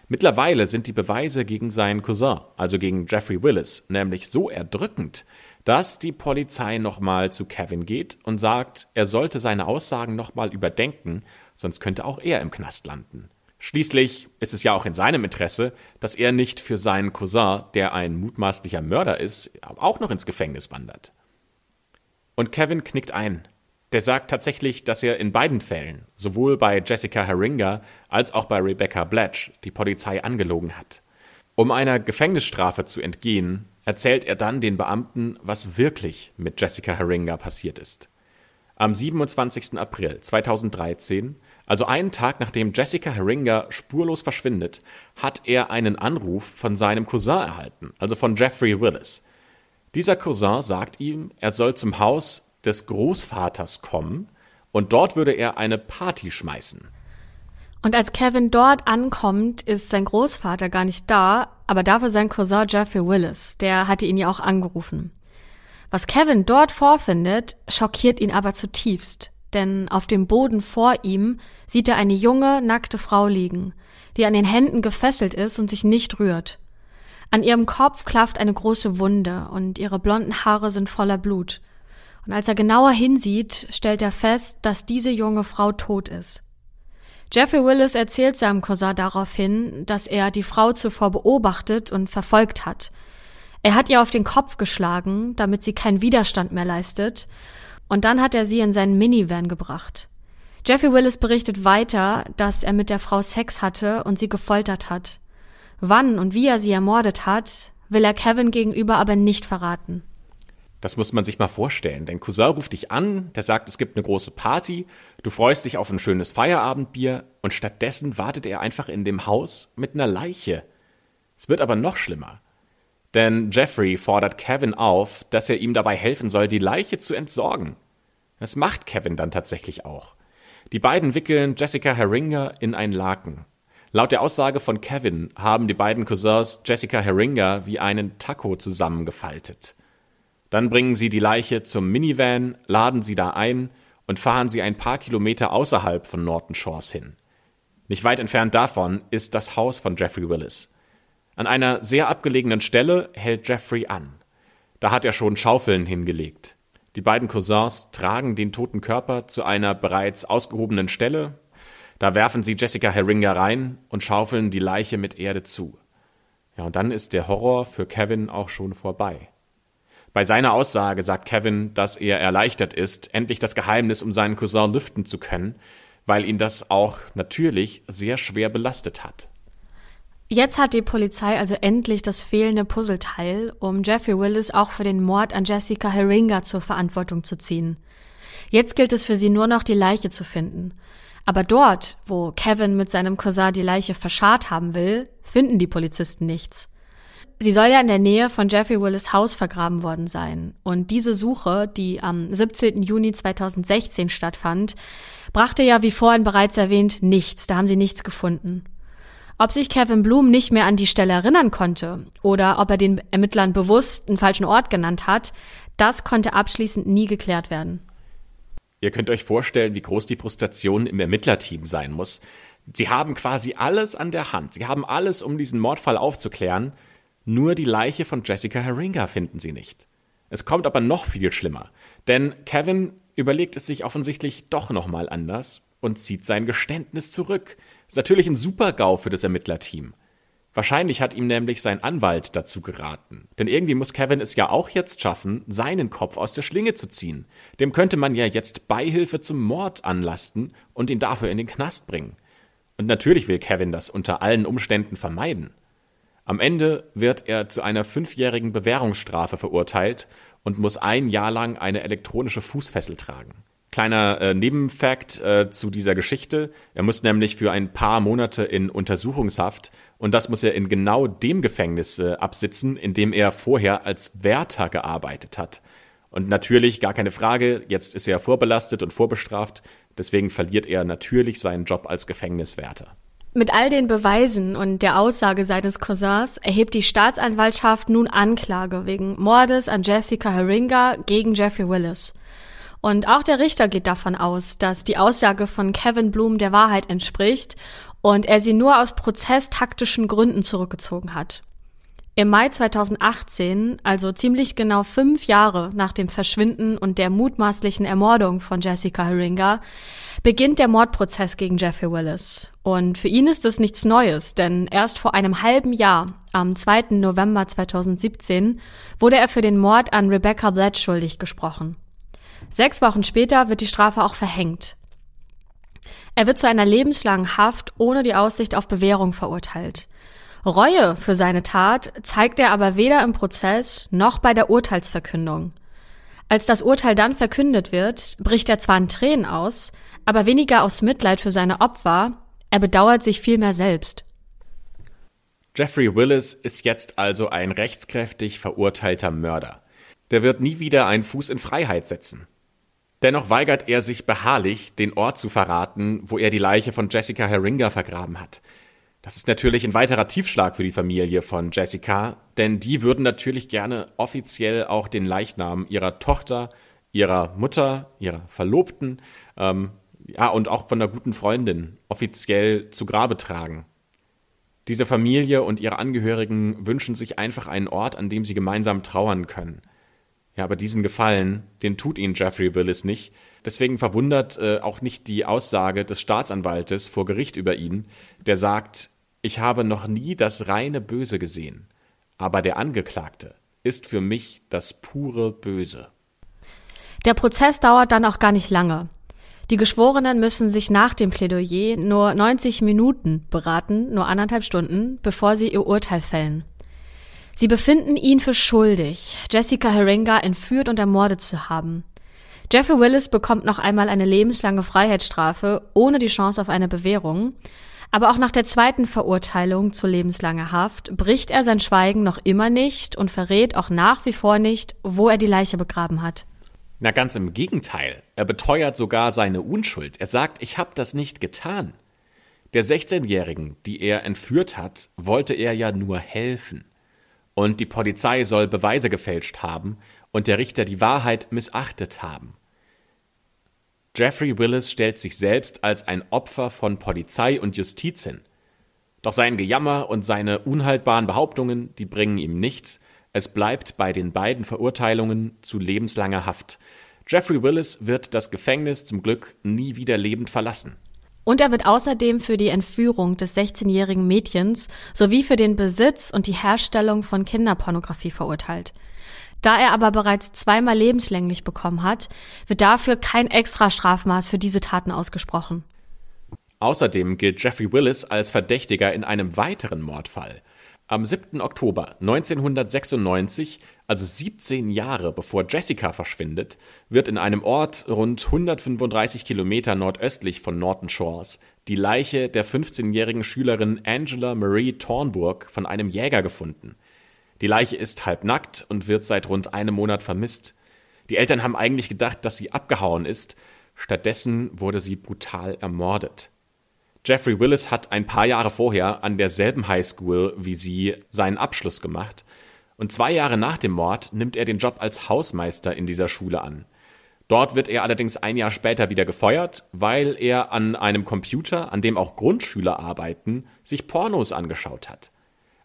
Mittlerweile sind die Beweise gegen seinen Cousin, also gegen Jeffrey Willis, nämlich so erdrückend, dass die Polizei nochmal zu Kevin geht und sagt, er sollte seine Aussagen nochmal überdenken, sonst könnte auch er im Knast landen. Schließlich ist es ja auch in seinem Interesse, dass er nicht für seinen Cousin, der ein mutmaßlicher Mörder ist, auch noch ins Gefängnis wandert. Und Kevin knickt ein. Der sagt tatsächlich, dass er in beiden Fällen, sowohl bei Jessica Herringa als auch bei Rebecca Blatch, die Polizei angelogen hat. Um einer Gefängnisstrafe zu entgehen, erzählt er dann den Beamten, was wirklich mit Jessica Herringa passiert ist. Am 27. April 2013 also einen Tag nachdem Jessica Herringa spurlos verschwindet, hat er einen Anruf von seinem Cousin erhalten, also von Jeffrey Willis. Dieser Cousin sagt ihm, er soll zum Haus des Großvaters kommen und dort würde er eine Party schmeißen. Und als Kevin dort ankommt, ist sein Großvater gar nicht da, aber dafür sein Cousin Jeffrey Willis, der hatte ihn ja auch angerufen. Was Kevin dort vorfindet, schockiert ihn aber zutiefst denn auf dem Boden vor ihm sieht er eine junge, nackte Frau liegen, die an den Händen gefesselt ist und sich nicht rührt. An ihrem Kopf klafft eine große Wunde und ihre blonden Haare sind voller Blut. Und als er genauer hinsieht, stellt er fest, dass diese junge Frau tot ist. Jeffrey Willis erzählt seinem Cousin daraufhin, dass er die Frau zuvor beobachtet und verfolgt hat. Er hat ihr auf den Kopf geschlagen, damit sie keinen Widerstand mehr leistet, und dann hat er sie in seinen Minivan gebracht. Jeffrey Willis berichtet weiter, dass er mit der Frau Sex hatte und sie gefoltert hat. Wann und wie er sie ermordet hat, will er Kevin gegenüber aber nicht verraten. Das muss man sich mal vorstellen. Dein Cousin ruft dich an, der sagt, es gibt eine große Party, du freust dich auf ein schönes Feierabendbier und stattdessen wartet er einfach in dem Haus mit einer Leiche. Es wird aber noch schlimmer. Denn Jeffrey fordert Kevin auf, dass er ihm dabei helfen soll, die Leiche zu entsorgen. Das macht Kevin dann tatsächlich auch. Die beiden wickeln Jessica Herringa in ein Laken. Laut der Aussage von Kevin haben die beiden Cousins Jessica Herringa wie einen Taco zusammengefaltet. Dann bringen sie die Leiche zum Minivan, laden sie da ein und fahren sie ein paar Kilometer außerhalb von Norton Shores hin. Nicht weit entfernt davon ist das Haus von Jeffrey Willis. An einer sehr abgelegenen Stelle hält Jeffrey an. Da hat er schon Schaufeln hingelegt. Die beiden Cousins tragen den toten Körper zu einer bereits ausgehobenen Stelle. Da werfen sie Jessica Herringa rein und schaufeln die Leiche mit Erde zu. Ja, und dann ist der Horror für Kevin auch schon vorbei. Bei seiner Aussage sagt Kevin, dass er erleichtert ist, endlich das Geheimnis um seinen Cousin lüften zu können, weil ihn das auch natürlich sehr schwer belastet hat. Jetzt hat die Polizei also endlich das fehlende Puzzleteil, um Jeffrey Willis auch für den Mord an Jessica Herringa zur Verantwortung zu ziehen. Jetzt gilt es für sie nur noch, die Leiche zu finden. Aber dort, wo Kevin mit seinem Cousin die Leiche verscharrt haben will, finden die Polizisten nichts. Sie soll ja in der Nähe von Jeffrey Willis Haus vergraben worden sein. Und diese Suche, die am 17. Juni 2016 stattfand, brachte ja, wie vorhin bereits erwähnt, nichts. Da haben sie nichts gefunden. Ob sich Kevin Bloom nicht mehr an die Stelle erinnern konnte oder ob er den Ermittlern bewusst einen falschen Ort genannt hat, das konnte abschließend nie geklärt werden. Ihr könnt euch vorstellen, wie groß die Frustration im Ermittlerteam sein muss. Sie haben quasi alles an der Hand. Sie haben alles, um diesen Mordfall aufzuklären. Nur die Leiche von Jessica Herringa finden sie nicht. Es kommt aber noch viel schlimmer. Denn Kevin überlegt es sich offensichtlich doch nochmal anders und zieht sein Geständnis zurück. Ist natürlich ein Super-GAU für das Ermittlerteam. Wahrscheinlich hat ihm nämlich sein Anwalt dazu geraten. Denn irgendwie muss Kevin es ja auch jetzt schaffen, seinen Kopf aus der Schlinge zu ziehen. Dem könnte man ja jetzt Beihilfe zum Mord anlasten und ihn dafür in den Knast bringen. Und natürlich will Kevin das unter allen Umständen vermeiden. Am Ende wird er zu einer fünfjährigen Bewährungsstrafe verurteilt und muss ein Jahr lang eine elektronische Fußfessel tragen. Kleiner äh, Nebenfakt äh, zu dieser Geschichte. Er muss nämlich für ein paar Monate in Untersuchungshaft und das muss er in genau dem Gefängnis äh, absitzen, in dem er vorher als Wärter gearbeitet hat. Und natürlich, gar keine Frage, jetzt ist er vorbelastet und vorbestraft, deswegen verliert er natürlich seinen Job als Gefängniswärter. Mit all den Beweisen und der Aussage seines Cousins erhebt die Staatsanwaltschaft nun Anklage wegen Mordes an Jessica Herringa gegen Jeffrey Willis. Und auch der Richter geht davon aus, dass die Aussage von Kevin Bloom der Wahrheit entspricht und er sie nur aus prozesstaktischen Gründen zurückgezogen hat. Im Mai 2018, also ziemlich genau fünf Jahre nach dem Verschwinden und der mutmaßlichen Ermordung von Jessica Herringa, beginnt der Mordprozess gegen Jeffrey Willis. Und für ihn ist es nichts Neues, denn erst vor einem halben Jahr, am 2. November 2017, wurde er für den Mord an Rebecca Blatt schuldig gesprochen. Sechs Wochen später wird die Strafe auch verhängt. Er wird zu einer lebenslangen Haft ohne die Aussicht auf Bewährung verurteilt. Reue für seine Tat zeigt er aber weder im Prozess noch bei der Urteilsverkündung. Als das Urteil dann verkündet wird, bricht er zwar in Tränen aus, aber weniger aus Mitleid für seine Opfer, er bedauert sich vielmehr selbst. Jeffrey Willis ist jetzt also ein rechtskräftig verurteilter Mörder. Der wird nie wieder einen Fuß in Freiheit setzen. Dennoch weigert er sich beharrlich, den Ort zu verraten, wo er die Leiche von Jessica Herringa vergraben hat. Das ist natürlich ein weiterer Tiefschlag für die Familie von Jessica, denn die würden natürlich gerne offiziell auch den Leichnam ihrer Tochter, ihrer Mutter, ihrer Verlobten, ähm, ja, und auch von einer guten Freundin offiziell zu Grabe tragen. Diese Familie und ihre Angehörigen wünschen sich einfach einen Ort, an dem sie gemeinsam trauern können. Ja, aber diesen Gefallen, den tut ihnen Jeffrey Willis nicht. Deswegen verwundert äh, auch nicht die Aussage des Staatsanwaltes vor Gericht über ihn, der sagt, ich habe noch nie das reine Böse gesehen, aber der Angeklagte ist für mich das pure Böse. Der Prozess dauert dann auch gar nicht lange. Die Geschworenen müssen sich nach dem Plädoyer nur 90 Minuten beraten, nur anderthalb Stunden, bevor sie ihr Urteil fällen. Sie befinden ihn für schuldig, Jessica Herringa entführt und ermordet zu haben. Jeffrey Willis bekommt noch einmal eine lebenslange Freiheitsstrafe ohne die Chance auf eine Bewährung. Aber auch nach der zweiten Verurteilung zu lebenslanger Haft bricht er sein Schweigen noch immer nicht und verrät auch nach wie vor nicht, wo er die Leiche begraben hat. Na ganz im Gegenteil, er beteuert sogar seine Unschuld. Er sagt, ich habe das nicht getan. Der 16-Jährigen, die er entführt hat, wollte er ja nur helfen. Und die Polizei soll Beweise gefälscht haben und der Richter die Wahrheit missachtet haben. Jeffrey Willis stellt sich selbst als ein Opfer von Polizei und Justiz hin. Doch sein Gejammer und seine unhaltbaren Behauptungen, die bringen ihm nichts. Es bleibt bei den beiden Verurteilungen zu lebenslanger Haft. Jeffrey Willis wird das Gefängnis zum Glück nie wieder lebend verlassen. Und er wird außerdem für die Entführung des 16-jährigen Mädchens sowie für den Besitz und die Herstellung von Kinderpornografie verurteilt. Da er aber bereits zweimal lebenslänglich bekommen hat, wird dafür kein extra Strafmaß für diese Taten ausgesprochen. Außerdem gilt Jeffrey Willis als Verdächtiger in einem weiteren Mordfall. Am 7. Oktober 1996, also 17 Jahre bevor Jessica verschwindet, wird in einem Ort rund 135 Kilometer nordöstlich von Norton Shores die Leiche der 15-jährigen Schülerin Angela Marie Thornburg von einem Jäger gefunden. Die Leiche ist halb nackt und wird seit rund einem Monat vermisst. Die Eltern haben eigentlich gedacht, dass sie abgehauen ist. Stattdessen wurde sie brutal ermordet. Jeffrey Willis hat ein paar Jahre vorher an derselben Highschool wie sie seinen Abschluss gemacht. Und zwei Jahre nach dem Mord nimmt er den Job als Hausmeister in dieser Schule an. Dort wird er allerdings ein Jahr später wieder gefeuert, weil er an einem Computer, an dem auch Grundschüler arbeiten, sich Pornos angeschaut hat.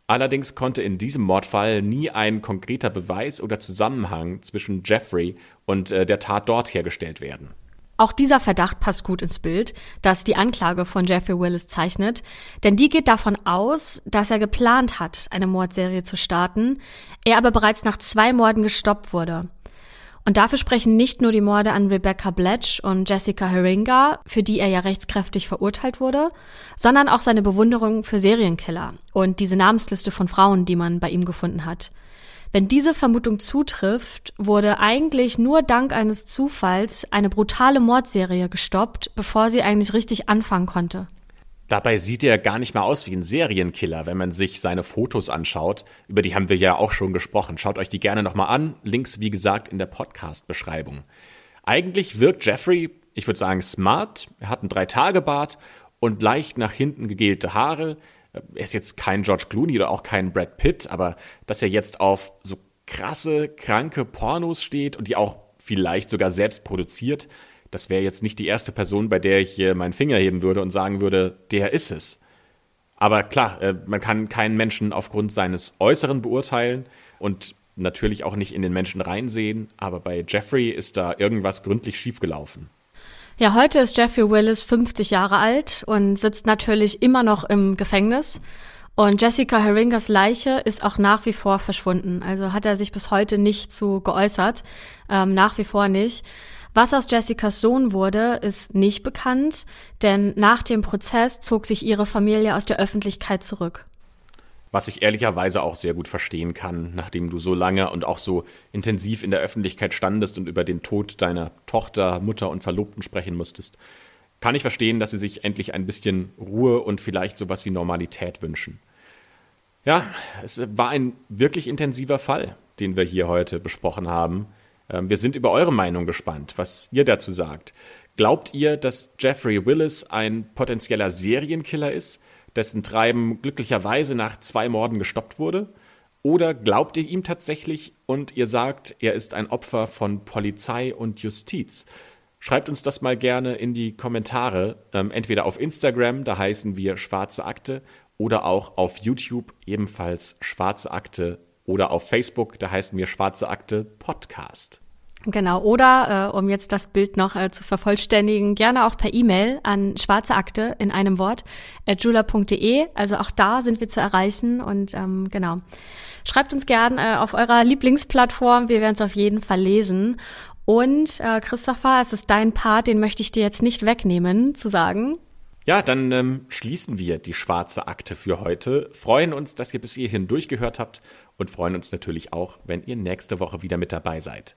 Allerdings konnte in diesem Mordfall nie ein konkreter Beweis oder Zusammenhang zwischen Jeffrey und äh, der Tat dort hergestellt werden. Auch dieser Verdacht passt gut ins Bild, das die Anklage von Jeffrey Willis zeichnet, denn die geht davon aus, dass er geplant hat, eine Mordserie zu starten, er aber bereits nach zwei Morden gestoppt wurde. Und dafür sprechen nicht nur die Morde an Rebecca Bletch und Jessica Herringa, für die er ja rechtskräftig verurteilt wurde, sondern auch seine Bewunderung für Serienkiller und diese Namensliste von Frauen, die man bei ihm gefunden hat. Wenn diese Vermutung zutrifft, wurde eigentlich nur dank eines Zufalls eine brutale Mordserie gestoppt, bevor sie eigentlich richtig anfangen konnte. Dabei sieht er gar nicht mal aus wie ein Serienkiller, wenn man sich seine Fotos anschaut. Über die haben wir ja auch schon gesprochen. Schaut euch die gerne nochmal an. Links, wie gesagt, in der Podcast-Beschreibung. Eigentlich wirkt Jeffrey, ich würde sagen, smart. Er hat einen Drei-Tage-Bart und leicht nach hinten gegelte Haare. Er ist jetzt kein George Clooney oder auch kein Brad Pitt, aber dass er jetzt auf so krasse, kranke Pornos steht und die auch vielleicht sogar selbst produziert, das wäre jetzt nicht die erste Person, bei der ich meinen Finger heben würde und sagen würde, der ist es. Aber klar, äh, man kann keinen Menschen aufgrund seines Äußeren beurteilen und natürlich auch nicht in den Menschen reinsehen, aber bei Jeffrey ist da irgendwas gründlich schiefgelaufen. Ja, heute ist Jeffrey Willis 50 Jahre alt und sitzt natürlich immer noch im Gefängnis. Und Jessica Herringers Leiche ist auch nach wie vor verschwunden. Also hat er sich bis heute nicht zu geäußert. Ähm, nach wie vor nicht. Was aus Jessicas Sohn wurde, ist nicht bekannt, denn nach dem Prozess zog sich ihre Familie aus der Öffentlichkeit zurück. Was ich ehrlicherweise auch sehr gut verstehen kann, nachdem du so lange und auch so intensiv in der Öffentlichkeit standest und über den Tod deiner Tochter, Mutter und Verlobten sprechen musstest, kann ich verstehen, dass sie sich endlich ein bisschen Ruhe und vielleicht sowas wie Normalität wünschen. Ja, es war ein wirklich intensiver Fall, den wir hier heute besprochen haben. Ähm, wir sind über eure Meinung gespannt, was ihr dazu sagt. Glaubt ihr, dass Jeffrey Willis ein potenzieller Serienkiller ist, dessen Treiben glücklicherweise nach zwei Morden gestoppt wurde? Oder glaubt ihr ihm tatsächlich und ihr sagt, er ist ein Opfer von Polizei und Justiz? Schreibt uns das mal gerne in die Kommentare, ähm, entweder auf Instagram, da heißen wir Schwarze Akte, oder auch auf YouTube ebenfalls Schwarze Akte oder auf Facebook, da heißen wir Schwarze Akte Podcast. Genau, oder äh, um jetzt das Bild noch äh, zu vervollständigen, gerne auch per E-Mail an schwarze Akte in einem Wort jula.de. Also auch da sind wir zu erreichen und ähm, genau. Schreibt uns gern äh, auf eurer Lieblingsplattform, wir werden es auf jeden Fall lesen. Und äh, Christopher, es ist dein Part, den möchte ich dir jetzt nicht wegnehmen, zu sagen. Ja, dann ähm, schließen wir die schwarze Akte für heute. Freuen uns, dass ihr bis hierhin durchgehört habt und freuen uns natürlich auch, wenn ihr nächste Woche wieder mit dabei seid.